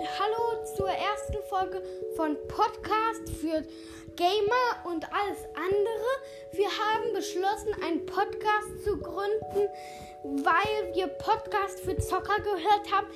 hallo zur ersten Folge von Podcast für Gamer und alles andere. Wir haben beschlossen, einen Podcast zu gründen, weil wir Podcast für Zocker gehört haben.